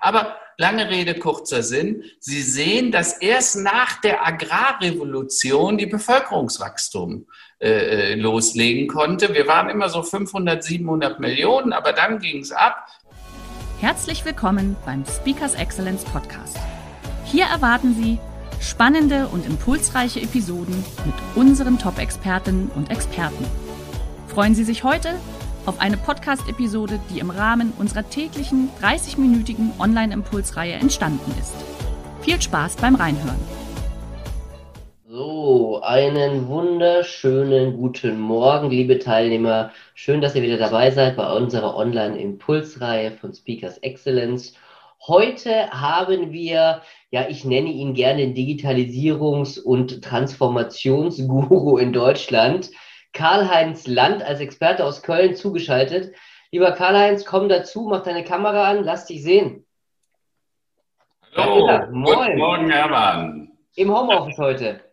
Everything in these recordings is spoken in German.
Aber lange Rede, kurzer Sinn. Sie sehen, dass erst nach der Agrarrevolution die Bevölkerungswachstum äh, äh loslegen konnte. Wir waren immer so 500, 700 Millionen, aber dann ging es ab. Herzlich willkommen beim Speakers Excellence Podcast. Hier erwarten Sie spannende und impulsreiche Episoden mit unseren Top-Expertinnen und Experten. Freuen Sie sich heute auf eine Podcast-Episode, die im Rahmen unserer täglichen 30-minütigen Online-Impulsreihe entstanden ist. Viel Spaß beim Reinhören. So, einen wunderschönen guten Morgen, liebe Teilnehmer. Schön, dass ihr wieder dabei seid bei unserer Online-Impulsreihe von Speakers Excellence. Heute haben wir, ja, ich nenne ihn gerne Digitalisierungs- und Transformationsguru in Deutschland, Karl-Heinz Land als Experte aus Köln zugeschaltet. Lieber Karl-Heinz, komm dazu, mach deine Kamera an, lass dich sehen. Hallo, guten Morgen, Hermann. Im Homeoffice heute.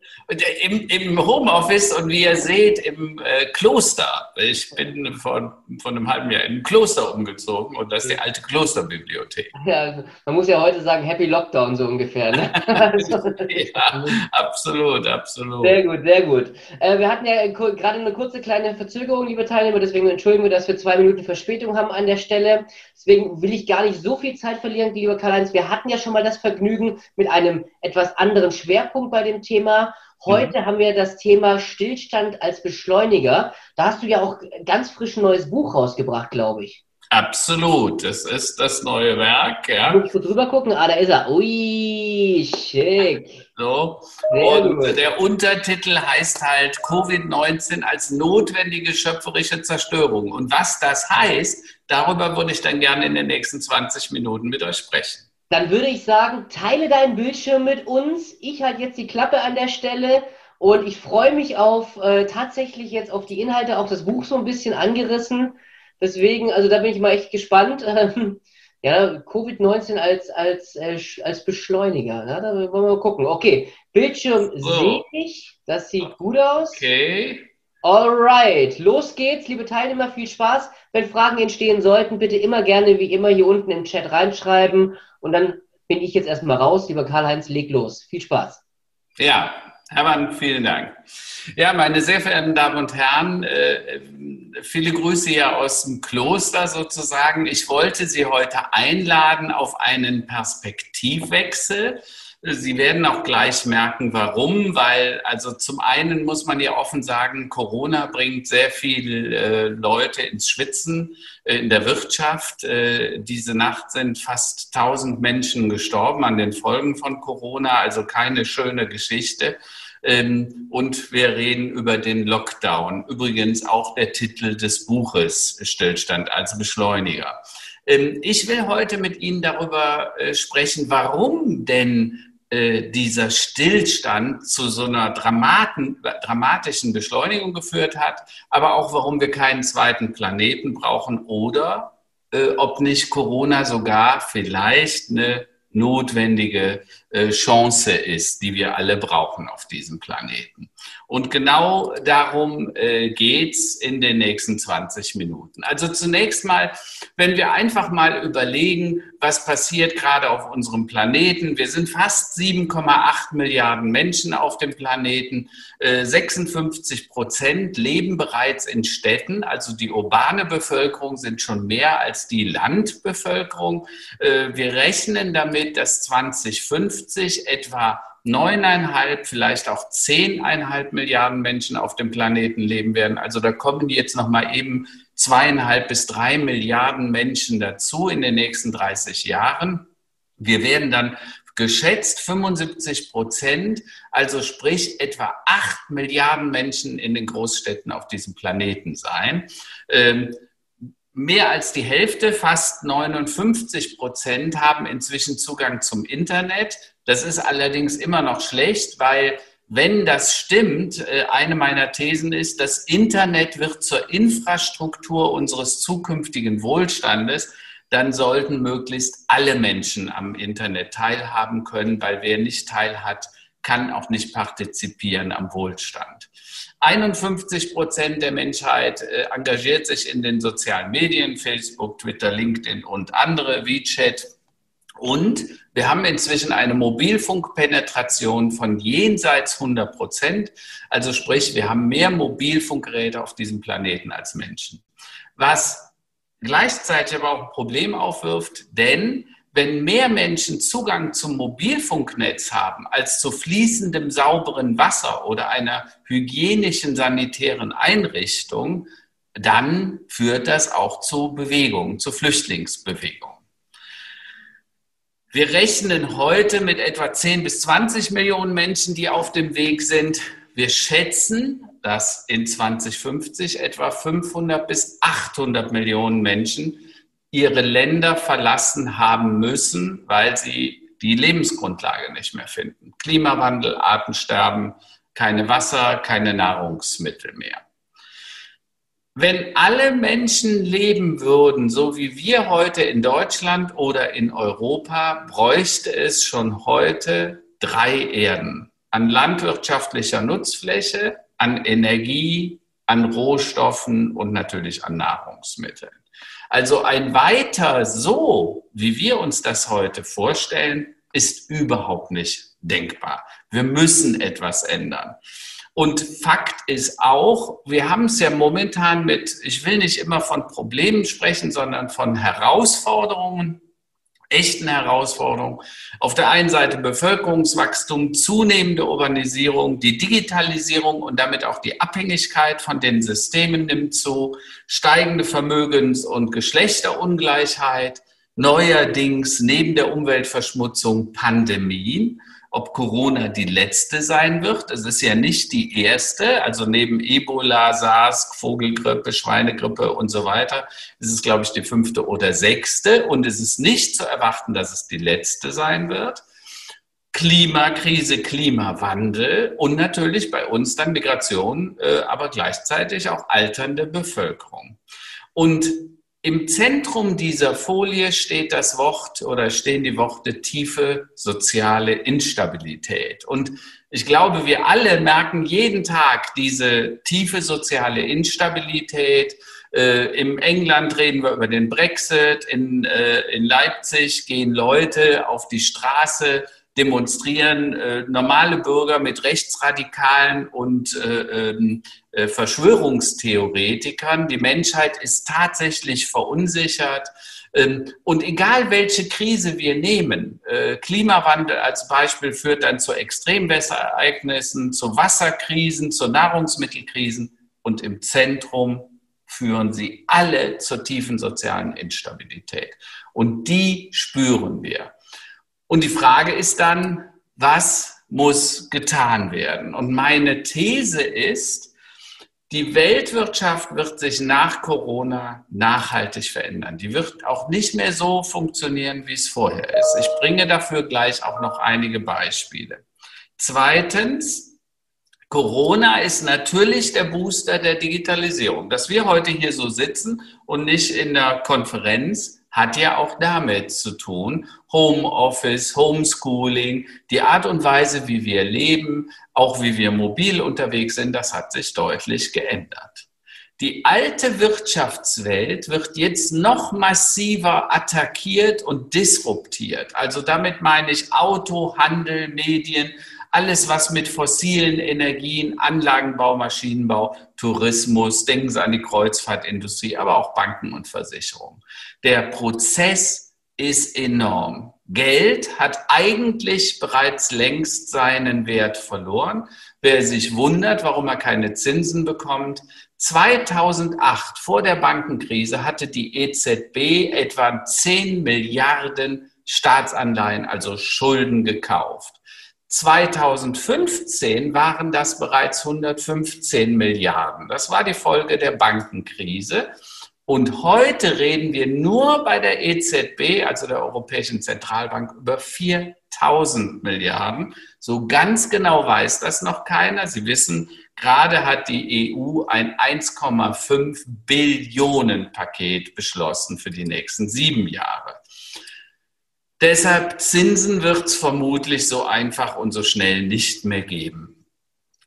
Im, Im, Homeoffice und wie ihr seht, im äh, Kloster. Ich bin vor, vor einem halben Jahr in ein Kloster umgezogen und das ist die alte Klosterbibliothek. Ja, man muss ja heute sagen, Happy Lockdown so ungefähr. Ne? ja, absolut, absolut. Sehr gut, sehr gut. Äh, wir hatten ja gerade eine kurze kleine Verzögerung, liebe Teilnehmer, deswegen entschuldigen wir, dass wir zwei Minuten Verspätung haben an der Stelle. Deswegen will ich gar nicht so viel Zeit verlieren, lieber Karl-Heinz. Wir hatten ja schon mal das Vergnügen mit einem etwas anderen Schwerpunkt bei dem Thema. Heute mhm. haben wir das Thema Stillstand als Beschleuniger. Da hast du ja auch ganz frisch ein neues Buch rausgebracht, glaube ich. Absolut, das ist das neue Werk. Ja. Muss ich kurz drüber gucken? Ah, da ist er. Ui, schick. So. Und der Untertitel heißt halt Covid-19 als notwendige schöpferische Zerstörung. Und was das heißt, darüber würde ich dann gerne in den nächsten 20 Minuten mit euch sprechen. Dann würde ich sagen, teile deinen Bildschirm mit uns. Ich halte jetzt die Klappe an der Stelle und ich freue mich auf äh, tatsächlich jetzt auf die Inhalte, auch das Buch so ein bisschen angerissen. Deswegen, also da bin ich mal echt gespannt. ja, Covid-19 als, als, äh, als Beschleuniger. Ja, da wollen wir mal gucken. Okay, Bildschirm so. sehe ich. Das sieht gut aus. Okay. Alright, los geht's, liebe Teilnehmer, viel Spaß. Wenn Fragen entstehen sollten, bitte immer gerne wie immer hier unten im Chat reinschreiben und dann bin ich jetzt erstmal raus. Lieber Karl-Heinz, leg los. Viel Spaß. Ja, Hermann, vielen Dank. Ja, meine sehr verehrten Damen und Herren, äh, viele Grüße hier aus dem Kloster sozusagen. Ich wollte Sie heute einladen auf einen Perspektivwechsel Sie werden auch gleich merken, warum, weil also zum einen muss man ja offen sagen, Corona bringt sehr viele äh, Leute ins Schwitzen äh, in der Wirtschaft. Äh, diese Nacht sind fast 1000 Menschen gestorben an den Folgen von Corona, also keine schöne Geschichte. Ähm, und wir reden über den Lockdown. Übrigens auch der Titel des Buches Stillstand als Beschleuniger. Ähm, ich will heute mit Ihnen darüber äh, sprechen, warum denn äh, dieser Stillstand zu so einer Dramaten, dramatischen Beschleunigung geführt hat, aber auch warum wir keinen zweiten Planeten brauchen oder äh, ob nicht Corona sogar vielleicht eine notwendige äh, Chance ist, die wir alle brauchen auf diesem Planeten. Und genau darum äh, geht's in den nächsten 20 Minuten. Also zunächst mal, wenn wir einfach mal überlegen, was passiert gerade auf unserem Planeten. Wir sind fast 7,8 Milliarden Menschen auf dem Planeten. Äh, 56 Prozent leben bereits in Städten. Also die urbane Bevölkerung sind schon mehr als die Landbevölkerung. Äh, wir rechnen damit, dass 2050 etwa neuneinhalb, vielleicht auch zehneinhalb Milliarden Menschen auf dem Planeten leben werden. Also da kommen jetzt noch mal eben zweieinhalb bis drei Milliarden Menschen dazu in den nächsten 30 Jahren. Wir werden dann geschätzt 75 Prozent, also sprich etwa acht Milliarden Menschen in den Großstädten auf diesem Planeten sein. Ähm, mehr als die Hälfte, fast 59 Prozent, haben inzwischen Zugang zum Internet. Das ist allerdings immer noch schlecht, weil wenn das stimmt, äh, eine meiner Thesen ist, das Internet wird zur Infrastruktur unseres zukünftigen Wohlstandes, dann sollten möglichst alle Menschen am Internet teilhaben können, weil wer nicht teilhat, kann auch nicht partizipieren am Wohlstand. 51 Prozent der Menschheit äh, engagiert sich in den sozialen Medien, Facebook, Twitter, LinkedIn und andere, WeChat. Und wir haben inzwischen eine Mobilfunkpenetration von jenseits 100 Prozent. Also sprich, wir haben mehr Mobilfunkgeräte auf diesem Planeten als Menschen. Was gleichzeitig aber auch ein Problem aufwirft, denn wenn mehr Menschen Zugang zum Mobilfunknetz haben als zu fließendem sauberen Wasser oder einer hygienischen sanitären Einrichtung, dann führt das auch zu Bewegungen, zu Flüchtlingsbewegungen. Wir rechnen heute mit etwa 10 bis 20 Millionen Menschen, die auf dem Weg sind. Wir schätzen, dass in 2050 etwa 500 bis 800 Millionen Menschen ihre Länder verlassen haben müssen, weil sie die Lebensgrundlage nicht mehr finden. Klimawandel, Artensterben, keine Wasser, keine Nahrungsmittel mehr. Wenn alle Menschen leben würden, so wie wir heute in Deutschland oder in Europa, bräuchte es schon heute drei Erden an landwirtschaftlicher Nutzfläche, an Energie, an Rohstoffen und natürlich an Nahrungsmitteln. Also ein weiter so, wie wir uns das heute vorstellen, ist überhaupt nicht denkbar. Wir müssen etwas ändern. Und Fakt ist auch, wir haben es ja momentan mit, ich will nicht immer von Problemen sprechen, sondern von Herausforderungen echten Herausforderungen. Auf der einen Seite Bevölkerungswachstum, zunehmende Urbanisierung, die Digitalisierung und damit auch die Abhängigkeit von den Systemen nimmt zu, steigende Vermögens- und Geschlechterungleichheit, neuerdings neben der Umweltverschmutzung Pandemien ob Corona die letzte sein wird. Es ist ja nicht die erste. Also neben Ebola, SARS, Vogelgrippe, Schweinegrippe und so weiter ist es, glaube ich, die fünfte oder sechste. Und es ist nicht zu erwarten, dass es die letzte sein wird. Klimakrise, Klimawandel und natürlich bei uns dann Migration, äh, aber gleichzeitig auch alternde Bevölkerung. Und im Zentrum dieser Folie steht das Wort oder stehen die Worte tiefe soziale Instabilität. Und ich glaube, wir alle merken jeden Tag diese tiefe soziale Instabilität. Äh, Im England reden wir über den Brexit. In, äh, in Leipzig gehen Leute auf die Straße, demonstrieren äh, normale Bürger mit Rechtsradikalen und äh, ähm, äh, Verschwörungstheoretikern. Die Menschheit ist tatsächlich verunsichert. Ähm, und egal welche Krise wir nehmen, äh, Klimawandel als Beispiel führt dann zu Extremwetterereignissen, zu Wasserkrisen, zu Nahrungsmittelkrisen und im Zentrum führen sie alle zur tiefen sozialen Instabilität. Und die spüren wir. Und die Frage ist dann, was muss getan werden? Und meine These ist, die Weltwirtschaft wird sich nach Corona nachhaltig verändern. Die wird auch nicht mehr so funktionieren, wie es vorher ist. Ich bringe dafür gleich auch noch einige Beispiele. Zweitens, Corona ist natürlich der Booster der Digitalisierung. Dass wir heute hier so sitzen und nicht in der Konferenz, hat ja auch damit zu tun. Homeoffice, Homeschooling, die Art und Weise, wie wir leben, auch wie wir mobil unterwegs sind, das hat sich deutlich geändert. Die alte Wirtschaftswelt wird jetzt noch massiver attackiert und disruptiert. Also damit meine ich Auto, Handel, Medien, alles, was mit fossilen Energien, Anlagenbau, Maschinenbau, Tourismus, denken Sie an die Kreuzfahrtindustrie, aber auch Banken und Versicherungen. Der Prozess ist enorm. Geld hat eigentlich bereits längst seinen Wert verloren. Wer sich wundert, warum er keine Zinsen bekommt, 2008 vor der Bankenkrise hatte die EZB etwa 10 Milliarden Staatsanleihen, also Schulden gekauft. 2015 waren das bereits 115 Milliarden. Das war die Folge der Bankenkrise. Und heute reden wir nur bei der EZB, also der Europäischen Zentralbank, über 4000 Milliarden. So ganz genau weiß das noch keiner. Sie wissen, gerade hat die EU ein 1,5 Billionen Paket beschlossen für die nächsten sieben Jahre. Deshalb Zinsen wird es vermutlich so einfach und so schnell nicht mehr geben.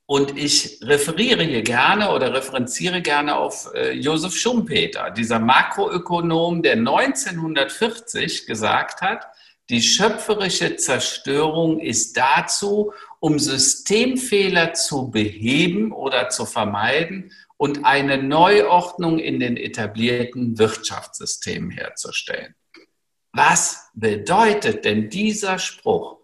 Und ich referiere hier gerne oder referenziere gerne auf äh, Josef Schumpeter, dieser Makroökonom, der 1940 gesagt hat, die schöpferische Zerstörung ist dazu, um Systemfehler zu beheben oder zu vermeiden und eine Neuordnung in den etablierten Wirtschaftssystemen herzustellen. Was bedeutet denn dieser Spruch?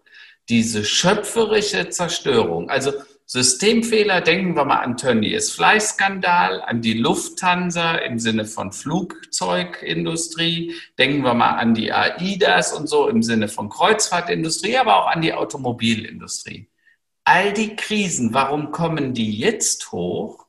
Diese schöpferische Zerstörung. Also Systemfehler, denken wir mal an Tönnies Fleißskandal, an die Lufthansa im Sinne von Flugzeugindustrie, denken wir mal an die AIDAS und so im Sinne von Kreuzfahrtindustrie, aber auch an die Automobilindustrie. All die Krisen, warum kommen die jetzt hoch?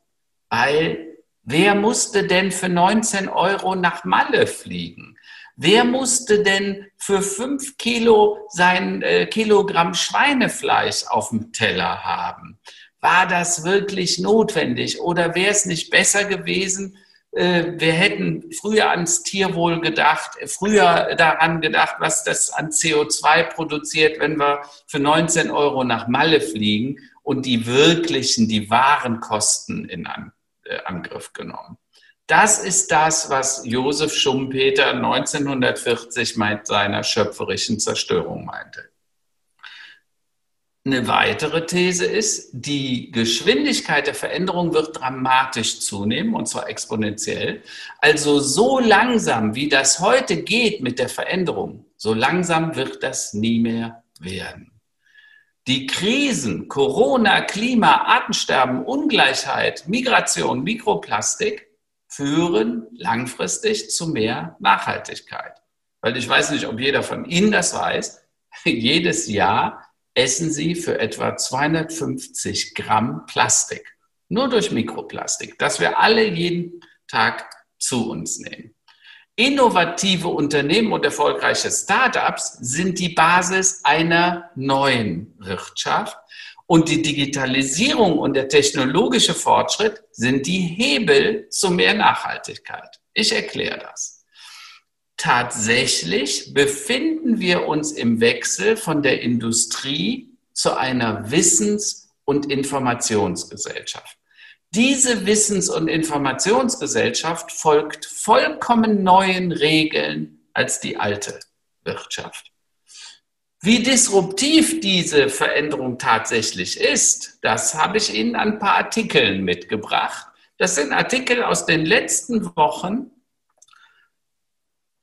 Weil wer musste denn für 19 Euro nach Malle fliegen? Wer musste denn für fünf Kilo sein äh, Kilogramm Schweinefleisch auf dem Teller haben? War das wirklich notwendig oder wäre es nicht besser gewesen, äh, wir hätten früher ans Tierwohl gedacht, früher daran gedacht, was das an CO2 produziert, wenn wir für 19 Euro nach Malle fliegen und die wirklichen, die wahren Kosten in äh, Angriff genommen. Das ist das, was Josef Schumpeter 1940 mit seiner schöpferischen Zerstörung meinte. Eine weitere These ist, die Geschwindigkeit der Veränderung wird dramatisch zunehmen, und zwar exponentiell. Also so langsam, wie das heute geht mit der Veränderung, so langsam wird das nie mehr werden. Die Krisen, Corona, Klima, Artensterben, Ungleichheit, Migration, Mikroplastik, führen langfristig zu mehr Nachhaltigkeit. Weil ich weiß nicht, ob jeder von Ihnen das weiß, jedes Jahr essen Sie für etwa 250 Gramm Plastik. Nur durch Mikroplastik, das wir alle jeden Tag zu uns nehmen. Innovative Unternehmen und erfolgreiche Startups sind die Basis einer neuen Wirtschaft, und die Digitalisierung und der technologische Fortschritt sind die Hebel zu mehr Nachhaltigkeit. Ich erkläre das. Tatsächlich befinden wir uns im Wechsel von der Industrie zu einer Wissens- und Informationsgesellschaft. Diese Wissens- und Informationsgesellschaft folgt vollkommen neuen Regeln als die alte Wirtschaft. Wie disruptiv diese Veränderung tatsächlich ist, das habe ich Ihnen an ein paar Artikeln mitgebracht. Das sind Artikel aus den letzten Wochen.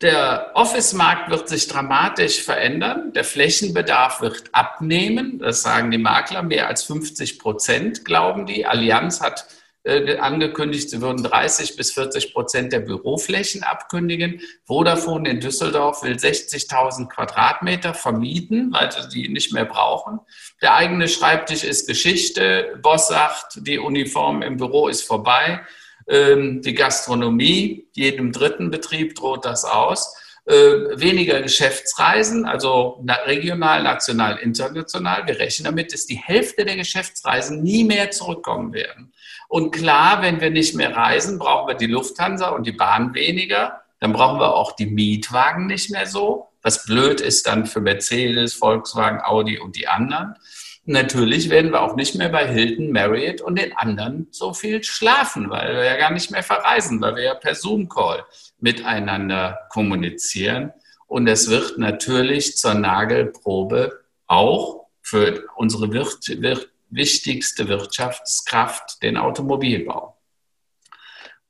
Der Office-Markt wird sich dramatisch verändern. Der Flächenbedarf wird abnehmen. Das sagen die Makler. Mehr als 50 Prozent glauben die. Allianz hat angekündigt, sie würden 30 bis 40 Prozent der Büroflächen abkündigen. Vodafone in Düsseldorf will 60.000 Quadratmeter vermieten, weil sie die nicht mehr brauchen. Der eigene Schreibtisch ist Geschichte. Boss sagt, die Uniform im Büro ist vorbei. Ähm, die Gastronomie, jedem dritten Betrieb droht das aus. Äh, weniger Geschäftsreisen, also regional, national, international. Wir rechnen damit, dass die Hälfte der Geschäftsreisen nie mehr zurückkommen werden. Und klar, wenn wir nicht mehr reisen, brauchen wir die Lufthansa und die Bahn weniger. Dann brauchen wir auch die Mietwagen nicht mehr so. Was blöd ist dann für Mercedes, Volkswagen, Audi und die anderen. Natürlich werden wir auch nicht mehr bei Hilton, Marriott und den anderen so viel schlafen, weil wir ja gar nicht mehr verreisen, weil wir ja per Zoom-Call miteinander kommunizieren. Und es wird natürlich zur Nagelprobe auch für unsere Wirt, Wirt, wichtigste Wirtschaftskraft, den Automobilbau.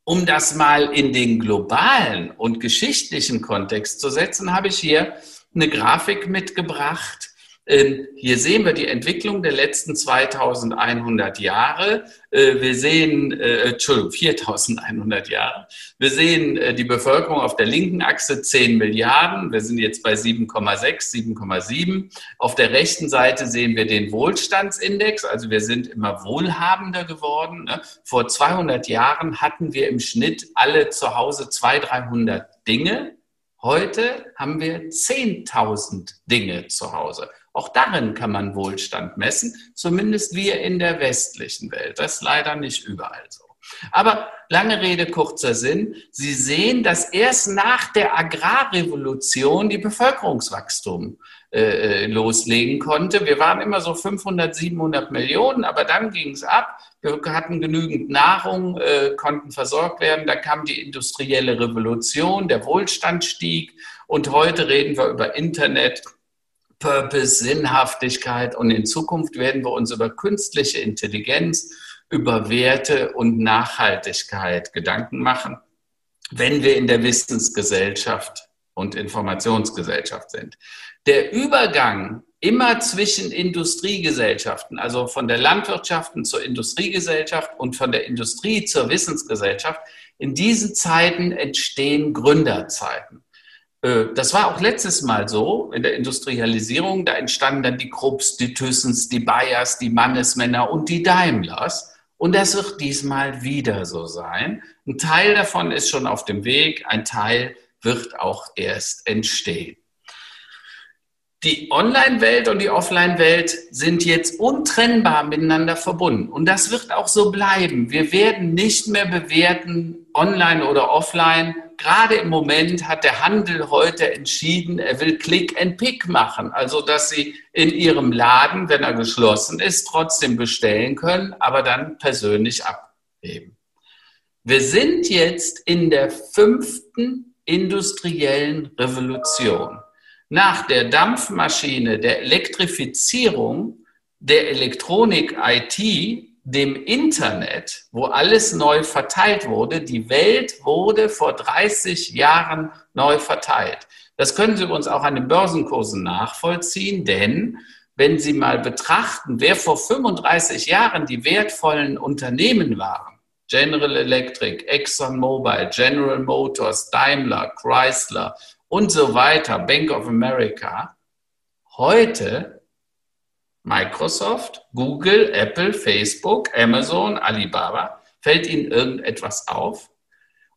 Um das mal in den globalen und geschichtlichen Kontext zu setzen, habe ich hier eine Grafik mitgebracht. Ähm, hier sehen wir die Entwicklung der letzten 2100 Jahre. Äh, wir sehen, äh, Entschuldigung, 4100 Jahre. Wir sehen äh, die Bevölkerung auf der linken Achse 10 Milliarden. Wir sind jetzt bei 7,6, 7,7. Auf der rechten Seite sehen wir den Wohlstandsindex. Also wir sind immer wohlhabender geworden. Ne? Vor 200 Jahren hatten wir im Schnitt alle zu Hause 200, 300 Dinge. Heute haben wir 10.000 Dinge zu Hause. Auch darin kann man Wohlstand messen, zumindest wir in der westlichen Welt. Das ist leider nicht überall so. Aber lange Rede, kurzer Sinn. Sie sehen, dass erst nach der Agrarrevolution die Bevölkerungswachstum äh, äh loslegen konnte. Wir waren immer so 500, 700 Millionen, aber dann ging es ab. Wir hatten genügend Nahrung, äh, konnten versorgt werden. Dann kam die industrielle Revolution, der Wohlstand stieg und heute reden wir über Internet, Purpose, Sinnhaftigkeit und in Zukunft werden wir uns über künstliche Intelligenz, über Werte und Nachhaltigkeit Gedanken machen, wenn wir in der Wissensgesellschaft und Informationsgesellschaft sind. Der Übergang immer zwischen Industriegesellschaften, also von der Landwirtschaft zur Industriegesellschaft und von der Industrie zur Wissensgesellschaft, in diesen Zeiten entstehen Gründerzeiten. Äh, das war auch letztes Mal so in der Industrialisierung. Da entstanden dann die Krupps, die Thyssens, die Bayers, die Mannesmänner und die Daimlers. Und das wird diesmal wieder so sein. Ein Teil davon ist schon auf dem Weg, ein Teil wird auch erst entstehen. Die Online-Welt und die Offline-Welt sind jetzt untrennbar miteinander verbunden. Und das wird auch so bleiben. Wir werden nicht mehr bewerten, online oder offline, gerade im Moment hat der Handel heute entschieden, er will Click and Pick machen. Also, dass Sie in Ihrem Laden, wenn er geschlossen ist, trotzdem bestellen können, aber dann persönlich abheben. Wir sind jetzt in der fünften industriellen Revolution. Nach der Dampfmaschine, der Elektrifizierung, der Elektronik IT dem Internet, wo alles neu verteilt wurde. Die Welt wurde vor 30 Jahren neu verteilt. Das können Sie uns auch an den Börsenkursen nachvollziehen, denn wenn Sie mal betrachten, wer vor 35 Jahren die wertvollen Unternehmen waren, General Electric, ExxonMobil, General Motors, Daimler, Chrysler und so weiter, Bank of America, heute Microsoft, Google, Apple, Facebook, Amazon, Alibaba, fällt Ihnen irgendetwas auf?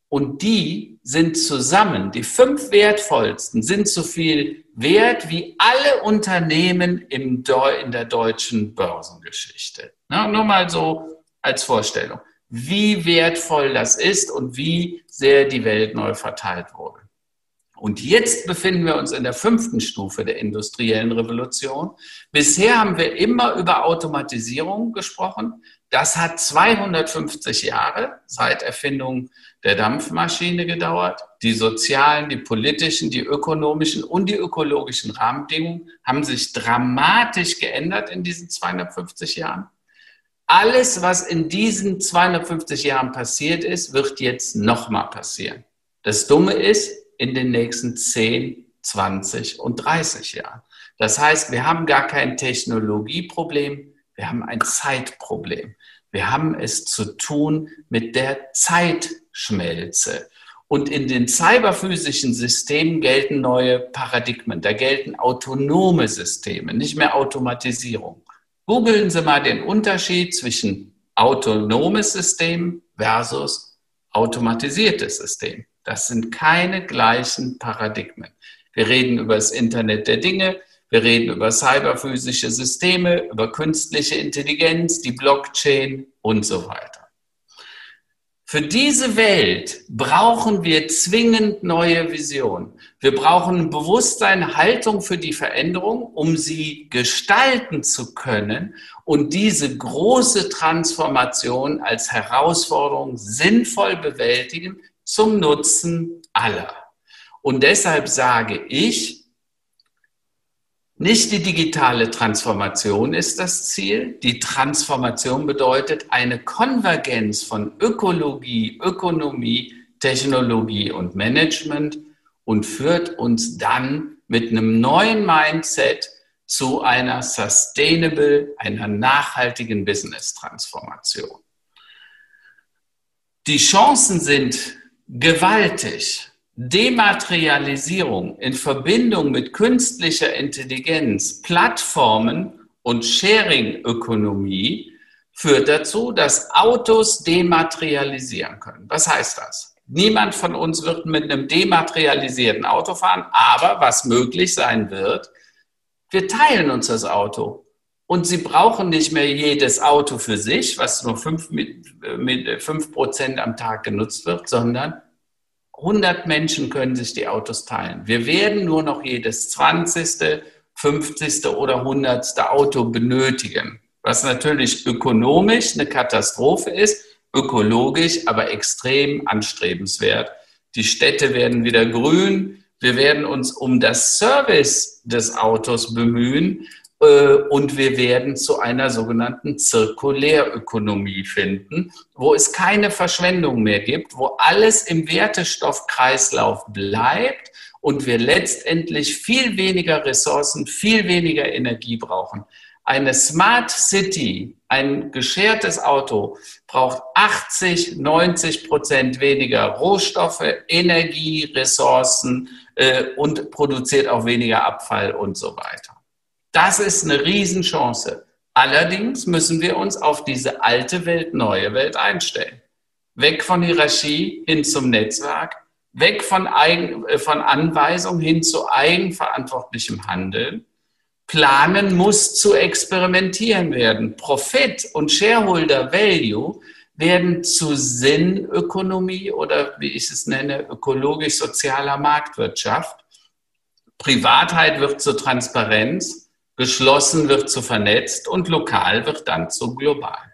Und die sind zusammen, die fünf wertvollsten, sind so viel wert wie alle Unternehmen in der deutschen Börsengeschichte. Na, nur mal so als Vorstellung, wie wertvoll das ist und wie sehr die Welt neu verteilt wurde. Und jetzt befinden wir uns in der fünften Stufe der industriellen Revolution. Bisher haben wir immer über Automatisierung gesprochen. Das hat 250 Jahre seit Erfindung der Dampfmaschine gedauert. Die sozialen, die politischen, die ökonomischen und die ökologischen Rahmenbedingungen haben sich dramatisch geändert in diesen 250 Jahren. Alles, was in diesen 250 Jahren passiert ist, wird jetzt nochmal passieren. Das Dumme ist, in den nächsten 10, 20 und 30 Jahren. Das heißt, wir haben gar kein Technologieproblem, wir haben ein Zeitproblem. Wir haben es zu tun mit der Zeitschmelze. Und in den cyberphysischen Systemen gelten neue Paradigmen. Da gelten autonome Systeme, nicht mehr Automatisierung. Googeln Sie mal den Unterschied zwischen autonomes System versus automatisiertes System. Das sind keine gleichen Paradigmen. Wir reden über das Internet der Dinge, wir reden über cyberphysische Systeme, über künstliche Intelligenz, die Blockchain und so weiter. Für diese Welt brauchen wir zwingend neue Visionen. Wir brauchen Bewusstsein, Haltung für die Veränderung, um sie gestalten zu können und diese große Transformation als Herausforderung sinnvoll bewältigen, zum Nutzen aller. Und deshalb sage ich, nicht die digitale Transformation ist das Ziel. Die Transformation bedeutet eine Konvergenz von Ökologie, Ökonomie, Technologie und Management und führt uns dann mit einem neuen Mindset zu einer sustainable, einer nachhaltigen Business-Transformation. Die Chancen sind gewaltig. Dematerialisierung in Verbindung mit künstlicher Intelligenz, Plattformen und Sharing-Ökonomie führt dazu, dass Autos dematerialisieren können. Was heißt das? Niemand von uns wird mit einem dematerialisierten Auto fahren, aber was möglich sein wird, wir teilen uns das Auto. Und Sie brauchen nicht mehr jedes Auto für sich, was nur fünf, mit, mit fünf Prozent am Tag genutzt wird, sondern 100 Menschen können sich die Autos teilen. Wir werden nur noch jedes 20., 50. oder 100. Auto benötigen, was natürlich ökonomisch eine Katastrophe ist, ökologisch aber extrem anstrebenswert. Die Städte werden wieder grün. Wir werden uns um das Service des Autos bemühen und wir werden zu einer sogenannten Zirkulärökonomie finden, wo es keine Verschwendung mehr gibt, wo alles im Wertestoffkreislauf bleibt und wir letztendlich viel weniger Ressourcen, viel weniger Energie brauchen. Eine Smart City, ein geschertes Auto, braucht 80, 90 Prozent weniger Rohstoffe, Energie, Ressourcen äh, und produziert auch weniger Abfall und so weiter. Das ist eine Riesenchance. Allerdings müssen wir uns auf diese alte Welt, neue Welt einstellen. Weg von Hierarchie hin zum Netzwerk, weg von, Eigen, äh, von Anweisung hin zu eigenverantwortlichem Handeln. Planen muss zu experimentieren werden. Profit und Shareholder Value werden zu Sinnökonomie oder wie ich es nenne, ökologisch-sozialer Marktwirtschaft. Privatheit wird zur Transparenz Geschlossen wird zu vernetzt und lokal wird dann zu global.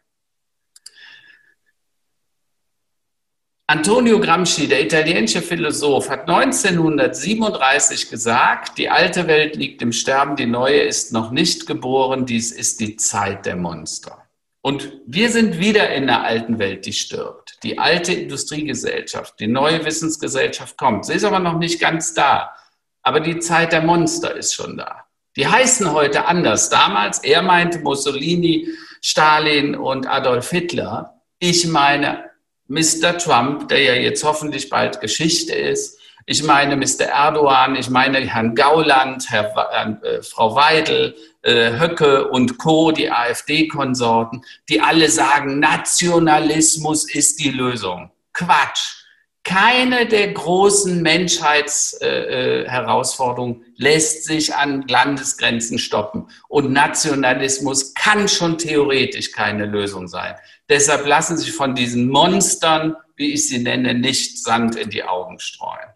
Antonio Gramsci, der italienische Philosoph, hat 1937 gesagt, die alte Welt liegt im Sterben, die neue ist noch nicht geboren, dies ist die Zeit der Monster. Und wir sind wieder in der alten Welt, die stirbt. Die alte Industriegesellschaft, die neue Wissensgesellschaft kommt. Sie ist aber noch nicht ganz da. Aber die Zeit der Monster ist schon da. Die heißen heute anders. Damals, er meinte Mussolini, Stalin und Adolf Hitler. Ich meine Mr. Trump, der ja jetzt hoffentlich bald Geschichte ist. Ich meine Mr. Erdogan, ich meine Herrn Gauland, Herr, äh, Frau Weidel, äh, Höcke und Co., die AfD-Konsorten, die alle sagen, Nationalismus ist die Lösung. Quatsch keine der großen Menschheitsherausforderungen äh, lässt sich an Landesgrenzen stoppen. Und Nationalismus kann schon theoretisch keine Lösung sein. Deshalb lassen sich von diesen Monstern, wie ich sie nenne, nicht Sand in die Augen streuen.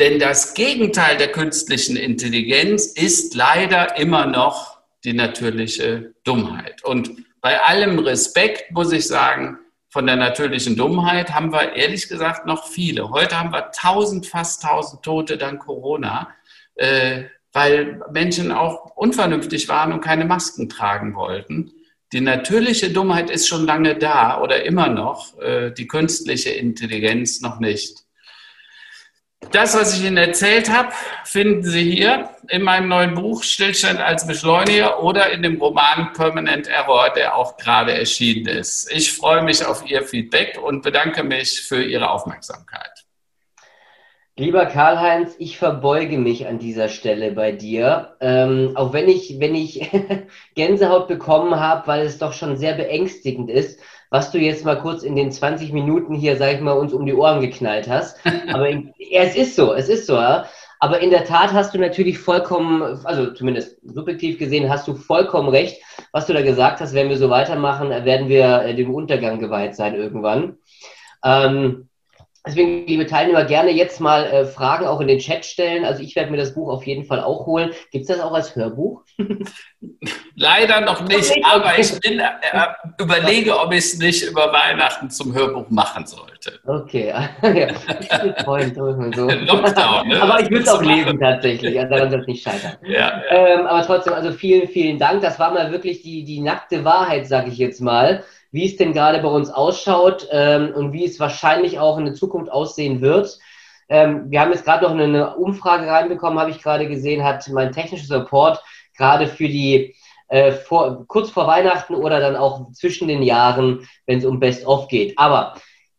Denn das Gegenteil der künstlichen Intelligenz ist leider immer noch die natürliche Dummheit. Und bei allem Respekt muss ich sagen, von der natürlichen Dummheit haben wir ehrlich gesagt noch viele. Heute haben wir 1000, fast 1000 Tote dank Corona, äh, weil Menschen auch unvernünftig waren und keine Masken tragen wollten. Die natürliche Dummheit ist schon lange da oder immer noch, äh, die künstliche Intelligenz noch nicht. Das, was ich Ihnen erzählt habe, finden Sie hier in meinem neuen Buch Stillstand als Beschleuniger oder in dem Roman Permanent Error, der auch gerade erschienen ist. Ich freue mich auf Ihr Feedback und bedanke mich für Ihre Aufmerksamkeit. Lieber Karl-Heinz, ich verbeuge mich an dieser Stelle bei dir. Ähm, auch wenn ich, wenn ich Gänsehaut bekommen habe, weil es doch schon sehr beängstigend ist, was du jetzt mal kurz in den 20 Minuten hier, sag ich mal, uns um die Ohren geknallt hast. Aber in, ja, es ist so, es ist so, ja. Aber in der Tat hast du natürlich vollkommen, also zumindest subjektiv gesehen, hast du vollkommen recht, was du da gesagt hast. Wenn wir so weitermachen, werden wir äh, dem Untergang geweiht sein irgendwann. Ähm, Deswegen, liebe Teilnehmer, gerne jetzt mal äh, Fragen auch in den Chat stellen. Also ich werde mir das Buch auf jeden Fall auch holen. Gibt es das auch als Hörbuch? Leider noch nicht, aber ich bin, äh, überlege, ob ich es nicht über Weihnachten zum Hörbuch machen sollte. Okay, ja. Freund, so. Lockdown, ne? Aber ich würde es auch lesen tatsächlich, also daran soll es nicht scheitern. Ja, ja. Ähm, aber trotzdem, also vielen, vielen Dank. Das war mal wirklich die, die nackte Wahrheit, sage ich jetzt mal wie es denn gerade bei uns ausschaut ähm, und wie es wahrscheinlich auch in der Zukunft aussehen wird. Ähm, wir haben jetzt gerade noch eine, eine Umfrage reinbekommen, habe ich gerade gesehen, hat mein technischer Support gerade für die äh, vor, kurz vor Weihnachten oder dann auch zwischen den Jahren, wenn es um Best-of geht. Aber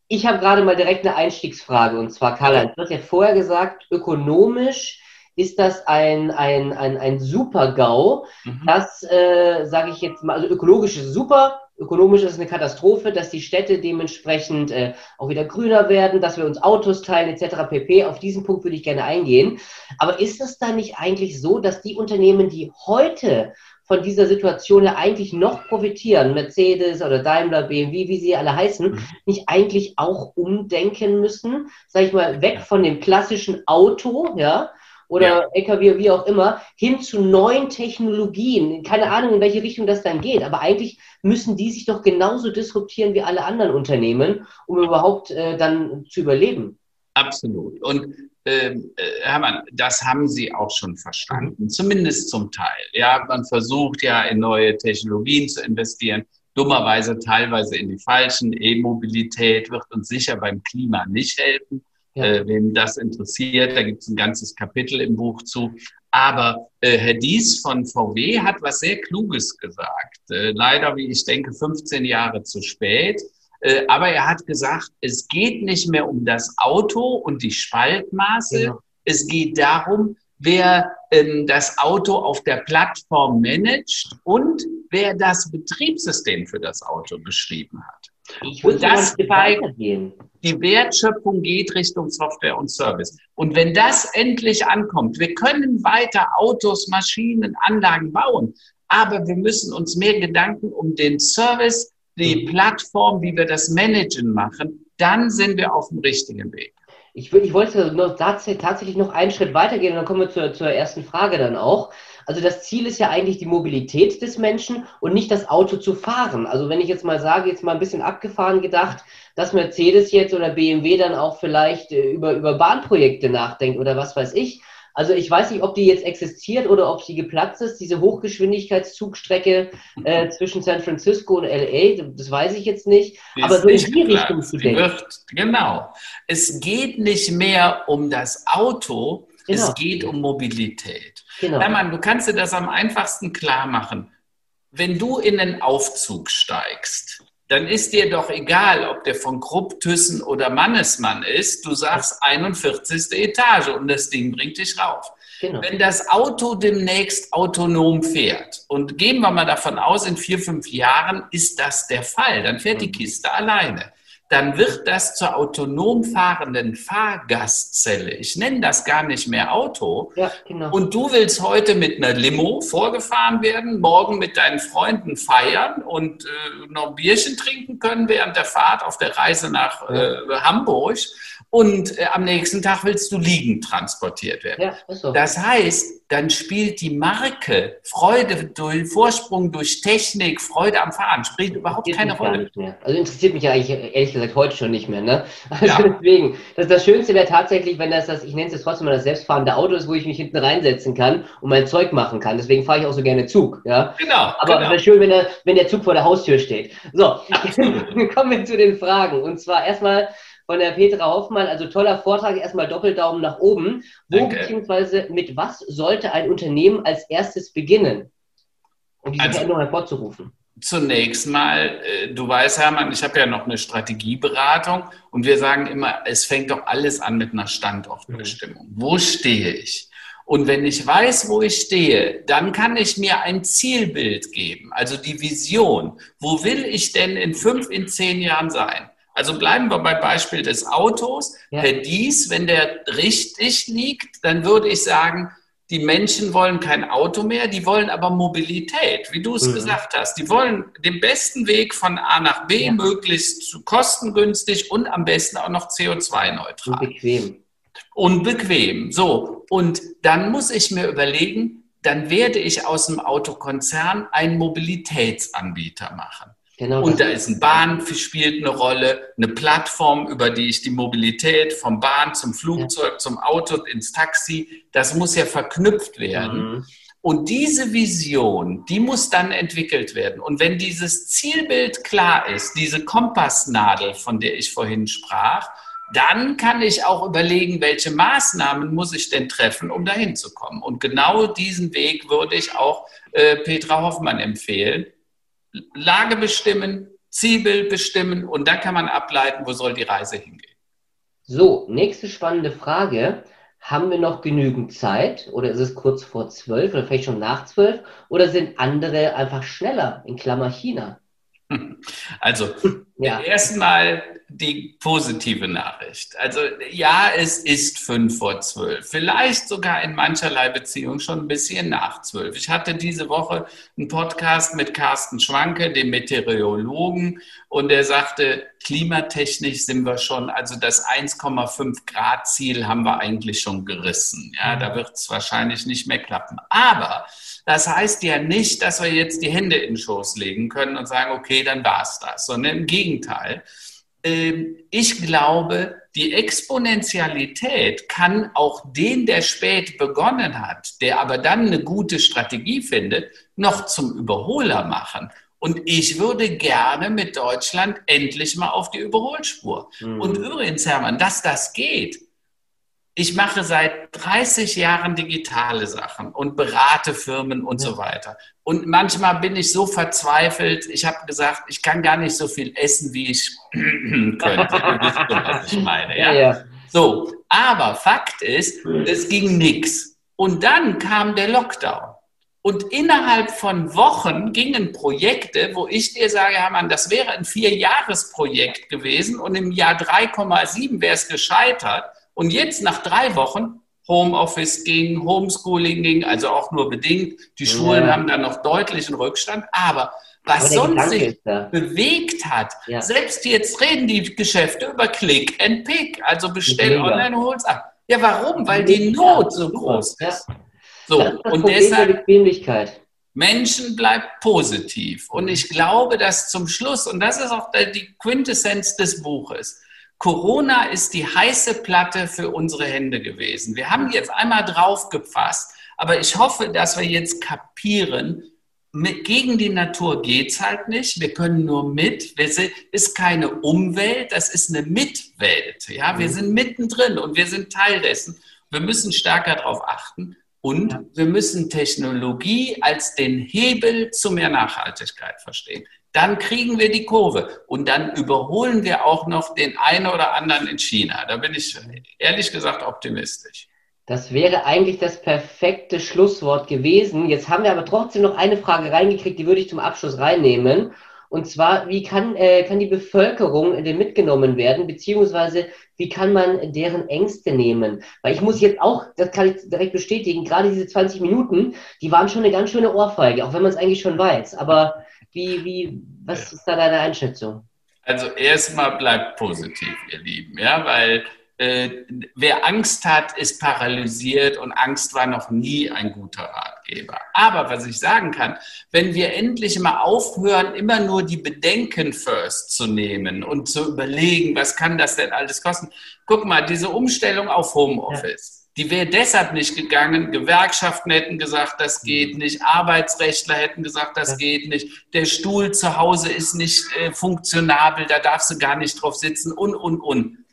ich habe gerade mal direkt eine Einstiegsfrage und zwar, Karl, du hast ja vorher gesagt, ökonomisch ist das ein, ein, ein, ein Super-GAU. Mhm. Das, äh, sage ich jetzt mal, also ökologisch ist super, ökonomisch ist es eine Katastrophe, dass die Städte dementsprechend äh, auch wieder grüner werden, dass wir uns Autos teilen etc. pp. Auf diesen Punkt würde ich gerne eingehen. Aber ist es dann nicht eigentlich so, dass die Unternehmen, die heute von dieser Situation ja eigentlich noch profitieren, Mercedes oder Daimler, BMW, wie sie alle heißen, mhm. nicht eigentlich auch umdenken müssen, sage ich mal, weg von dem klassischen Auto, ja, oder ja. LKW, wie auch immer, hin zu neuen Technologien. Keine Ahnung, in welche Richtung das dann geht, aber eigentlich müssen die sich doch genauso disruptieren wie alle anderen Unternehmen, um überhaupt äh, dann zu überleben. Absolut. Und ähm, äh, Hermann, das haben Sie auch schon verstanden, zumindest zum Teil. Ja, man versucht ja in neue Technologien zu investieren, dummerweise teilweise in die falschen. E-Mobilität wird uns sicher beim Klima nicht helfen. Ja. Äh, wem das interessiert, da gibt es ein ganzes Kapitel im Buch zu. Aber äh, Herr Dies von VW hat was sehr Kluges gesagt. Äh, leider, wie ich denke, 15 Jahre zu spät. Äh, aber er hat gesagt, es geht nicht mehr um das Auto und die Spaltmaße. Genau. Es geht darum, wer ähm, das Auto auf der Plattform managt und wer das Betriebssystem für das Auto geschrieben hat. Ich und das zeigt, die Wertschöpfung geht Richtung Software und Service. Und wenn das endlich ankommt, wir können weiter Autos, Maschinen, Anlagen bauen, aber wir müssen uns mehr Gedanken um den Service, die mhm. Plattform, wie wir das Managen machen, dann sind wir auf dem richtigen Weg. Ich, ich wollte noch, tatsächlich noch einen Schritt weitergehen und dann kommen wir zur, zur ersten Frage dann auch. Also das Ziel ist ja eigentlich die Mobilität des Menschen und nicht das Auto zu fahren. Also wenn ich jetzt mal sage, jetzt mal ein bisschen abgefahren gedacht, dass Mercedes jetzt oder BMW dann auch vielleicht äh, über, über Bahnprojekte nachdenkt oder was weiß ich. Also ich weiß nicht, ob die jetzt existiert oder ob sie geplatzt ist, diese Hochgeschwindigkeitszugstrecke äh, zwischen San Francisco und LA, das weiß ich jetzt nicht. Die aber so in die geplatzt. Richtung zu denken. Wird, genau. Es geht nicht mehr um das Auto, genau. es geht um Mobilität. Genau. Hermann, du kannst dir das am einfachsten klar machen. Wenn du in einen Aufzug steigst, dann ist dir doch egal, ob der von Krupp, Thyssen oder Mannesmann ist. Du sagst 41. Etage und das Ding bringt dich rauf. Genau. Wenn das Auto demnächst autonom fährt, und gehen wir mal davon aus, in vier, fünf Jahren ist das der Fall, dann fährt die mhm. Kiste alleine dann wird das zur autonom fahrenden Fahrgastzelle. Ich nenne das gar nicht mehr Auto. Ja, genau. Und du willst heute mit einer Limo vorgefahren werden, morgen mit deinen Freunden feiern und äh, noch ein Bierchen trinken können während der Fahrt auf der Reise nach äh, Hamburg und äh, am nächsten Tag willst du liegend transportiert werden. Ja, ist so. Das heißt, dann spielt die Marke Freude durch Vorsprung durch Technik, Freude am Fahren, spielt überhaupt keine Rolle. Also interessiert mich ja eigentlich ehrlich gesagt heute schon nicht mehr. Ne? Also ja. deswegen, das, das Schönste wäre tatsächlich, wenn das, das ich nenne es jetzt trotzdem mal das selbstfahrende Auto ist, wo ich mich hinten reinsetzen kann und mein Zeug machen kann. Deswegen fahre ich auch so gerne Zug. Ja? Genau. Aber genau. es wäre schön, wenn der, wenn der Zug vor der Haustür steht. So, kommen wir zu den Fragen. Und zwar erstmal, von der Petra Hoffmann. Also toller Vortrag, erstmal Doppeldaumen nach oben. Wo Danke. beziehungsweise mit was sollte ein Unternehmen als erstes beginnen, um diese also, Veränderung hervorzurufen? Zunächst mal, äh, du weißt, Hermann, ich habe ja noch eine Strategieberatung und wir sagen immer, es fängt doch alles an mit einer Standortbestimmung. Mhm. Wo stehe ich? Und wenn ich weiß, wo ich stehe, dann kann ich mir ein Zielbild geben, also die Vision. Wo will ich denn in fünf, in zehn Jahren sein? Also bleiben wir beim Beispiel des Autos. Ja. Herr Dies, wenn der richtig liegt, dann würde ich sagen, die Menschen wollen kein Auto mehr, die wollen aber Mobilität, wie du es mhm. gesagt hast. Die wollen den besten Weg von A nach B, ja. möglichst kostengünstig und am besten auch noch CO2-neutral. Und bequem. Und bequem. So, und dann muss ich mir überlegen, dann werde ich aus dem Autokonzern einen Mobilitätsanbieter machen. Genau, und da ist ein Bahn spielt eine Rolle, eine Plattform, über die ich die Mobilität vom Bahn zum Flugzeug, ja. zum Auto, ins Taxi, das muss ja verknüpft werden. Mhm. Und diese Vision, die muss dann entwickelt werden. Und wenn dieses Zielbild klar ist, diese Kompassnadel, von der ich vorhin sprach, dann kann ich auch überlegen, welche Maßnahmen muss ich denn treffen, um dahin zu kommen. Und genau diesen Weg würde ich auch äh, Petra Hoffmann empfehlen. Lage bestimmen, Zielbild bestimmen und dann kann man ableiten, wo soll die Reise hingehen. So, nächste spannende Frage. Haben wir noch genügend Zeit oder ist es kurz vor zwölf oder vielleicht schon nach zwölf oder sind andere einfach schneller, in Klammer China? Also, ja. erstmal die positive Nachricht. Also ja, es ist fünf vor zwölf, vielleicht sogar in mancherlei Beziehung schon ein bisschen nach zwölf. Ich hatte diese Woche einen Podcast mit Carsten Schwanke, dem Meteorologen, und er sagte, klimatechnisch sind wir schon, also das 1,5 Grad Ziel haben wir eigentlich schon gerissen. Ja, da wird es wahrscheinlich nicht mehr klappen. Aber das heißt ja nicht, dass wir jetzt die Hände in den Schoß legen können und sagen, okay, dann war es das, sondern im Gegenteil. Ähm, ich glaube, die Exponentialität kann auch den, der spät begonnen hat, der aber dann eine gute Strategie findet, noch zum Überholer machen. Und ich würde gerne mit Deutschland endlich mal auf die Überholspur. Mhm. Und übrigens, Hermann, dass das geht, ich mache seit 30 Jahren digitale Sachen und berate Firmen und so weiter. Und manchmal bin ich so verzweifelt, ich habe gesagt, ich kann gar nicht so viel essen, wie ich könnte. wisst, was ich meine. Ja? Ja, ja. So, aber Fakt ist, es ging nichts. Und dann kam der Lockdown. Und innerhalb von Wochen gingen Projekte, wo ich dir sage, Hermann, das wäre ein Vierjahresprojekt gewesen und im Jahr 3,7 wäre es gescheitert. Und jetzt nach drei Wochen Homeoffice ging, Homeschooling ging, also auch nur bedingt. Die Schulen ja. haben da noch deutlichen Rückstand. Aber was aber sonst sich bewegt hat, ja. selbst jetzt reden die Geschäfte über Click and Pick, also bestell online und hol's ab. Ja, warum? Weil die Not so groß ist. So, und deshalb Menschen bleibt positiv. Und ich glaube, dass zum Schluss, und das ist auch die Quintessenz des Buches, Corona ist die heiße Platte für unsere Hände gewesen. Wir haben jetzt einmal drauf gepasst, aber ich hoffe, dass wir jetzt kapieren, mit, gegen die Natur geht es halt nicht. Wir können nur mit. Es ist keine Umwelt, das ist eine Mitwelt. Ja, wir mhm. sind mittendrin und wir sind Teil dessen. Wir müssen stärker darauf achten und wir müssen Technologie als den Hebel zu mehr Nachhaltigkeit verstehen dann kriegen wir die Kurve und dann überholen wir auch noch den einen oder anderen in China. Da bin ich ehrlich gesagt optimistisch. Das wäre eigentlich das perfekte Schlusswort gewesen. Jetzt haben wir aber trotzdem noch eine Frage reingekriegt, die würde ich zum Abschluss reinnehmen. Und zwar, wie kann, äh, kann die Bevölkerung denn mitgenommen werden, beziehungsweise wie kann man deren Ängste nehmen? Weil ich muss jetzt auch, das kann ich direkt bestätigen, gerade diese 20 Minuten, die waren schon eine ganz schöne Ohrfeige, auch wenn man es eigentlich schon weiß. Aber wie, wie, was ist da deine Einschätzung? Also erstmal bleibt positiv, ihr Lieben, ja, weil äh, wer Angst hat, ist paralysiert und Angst war noch nie ein guter Ratgeber. Aber was ich sagen kann, wenn wir endlich mal aufhören, immer nur die Bedenken first zu nehmen und zu überlegen, was kann das denn alles kosten? Guck mal, diese Umstellung auf Homeoffice. Ja die wäre deshalb nicht gegangen. Gewerkschaften hätten gesagt, das geht nicht. Arbeitsrechtler hätten gesagt, das geht nicht. Der Stuhl zu Hause ist nicht äh, funktionabel, da darfst du gar nicht drauf sitzen und, und, und.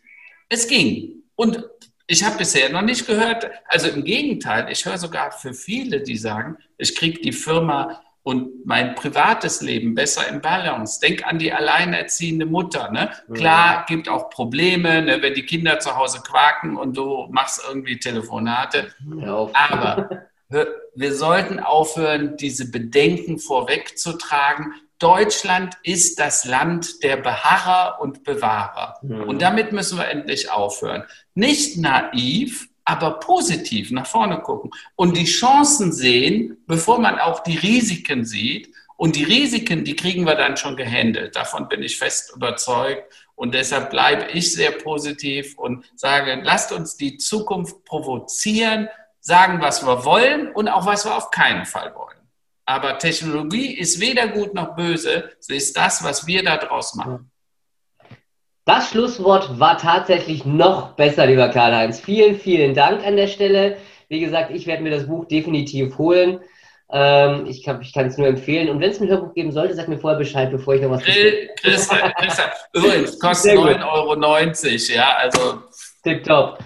Es ging. Und ich habe bisher noch nicht gehört, also im Gegenteil, ich höre sogar für viele, die sagen, ich kriege die Firma und mein privates Leben besser im Balance. Denk an die alleinerziehende Mutter. Ne? Klar, gibt auch Probleme, ne, wenn die Kinder zu Hause quaken und du machst irgendwie Telefonate. Ja. Aber wir sollten aufhören, diese Bedenken vorwegzutragen. Deutschland ist das Land der Beharrer und Bewahrer. Mhm. Und damit müssen wir endlich aufhören. Nicht naiv, aber positiv nach vorne gucken und die Chancen sehen, bevor man auch die Risiken sieht. Und die Risiken, die kriegen wir dann schon gehandelt. Davon bin ich fest überzeugt. Und deshalb bleibe ich sehr positiv und sage, lasst uns die Zukunft provozieren, sagen, was wir wollen und auch was wir auf keinen Fall wollen. Aber Technologie ist weder gut noch böse. Sie ist das, was wir daraus machen. Das Schlusswort war tatsächlich noch besser, lieber Karl-Heinz. Vielen, vielen Dank an der Stelle. Wie gesagt, ich werde mir das Buch definitiv holen. Ähm, ich kann es nur empfehlen. Und wenn es ein Hörbuch geben sollte, sag mir vorher Bescheid, bevor ich noch was Grill, Christa, Christa. Übrigens, kostet 9,90 Euro, ja, also. Tipptopp.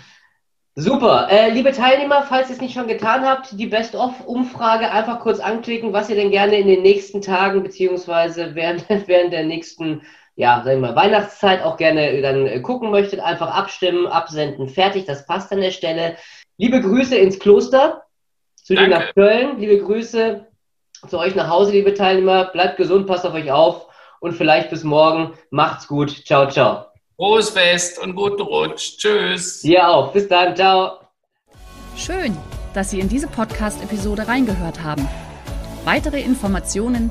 Super. Äh, liebe Teilnehmer, falls ihr es nicht schon getan habt, die Best-of-Umfrage einfach kurz anklicken, was ihr denn gerne in den nächsten Tagen beziehungsweise während, während der nächsten, ja, sagen wir mal, Weihnachtszeit auch gerne dann äh, gucken möchtet. Einfach abstimmen, absenden, fertig. Das passt an der Stelle. Liebe Grüße ins Kloster, zu dir nach Köln. Liebe Grüße zu euch nach Hause, liebe Teilnehmer. Bleibt gesund, passt auf euch auf und vielleicht bis morgen. Macht's gut. Ciao, ciao. Frohes Fest und guten Rutsch. Tschüss. Dir auch. Bis dann. Ciao. Schön, dass Sie in diese Podcast-Episode reingehört haben. Weitere Informationen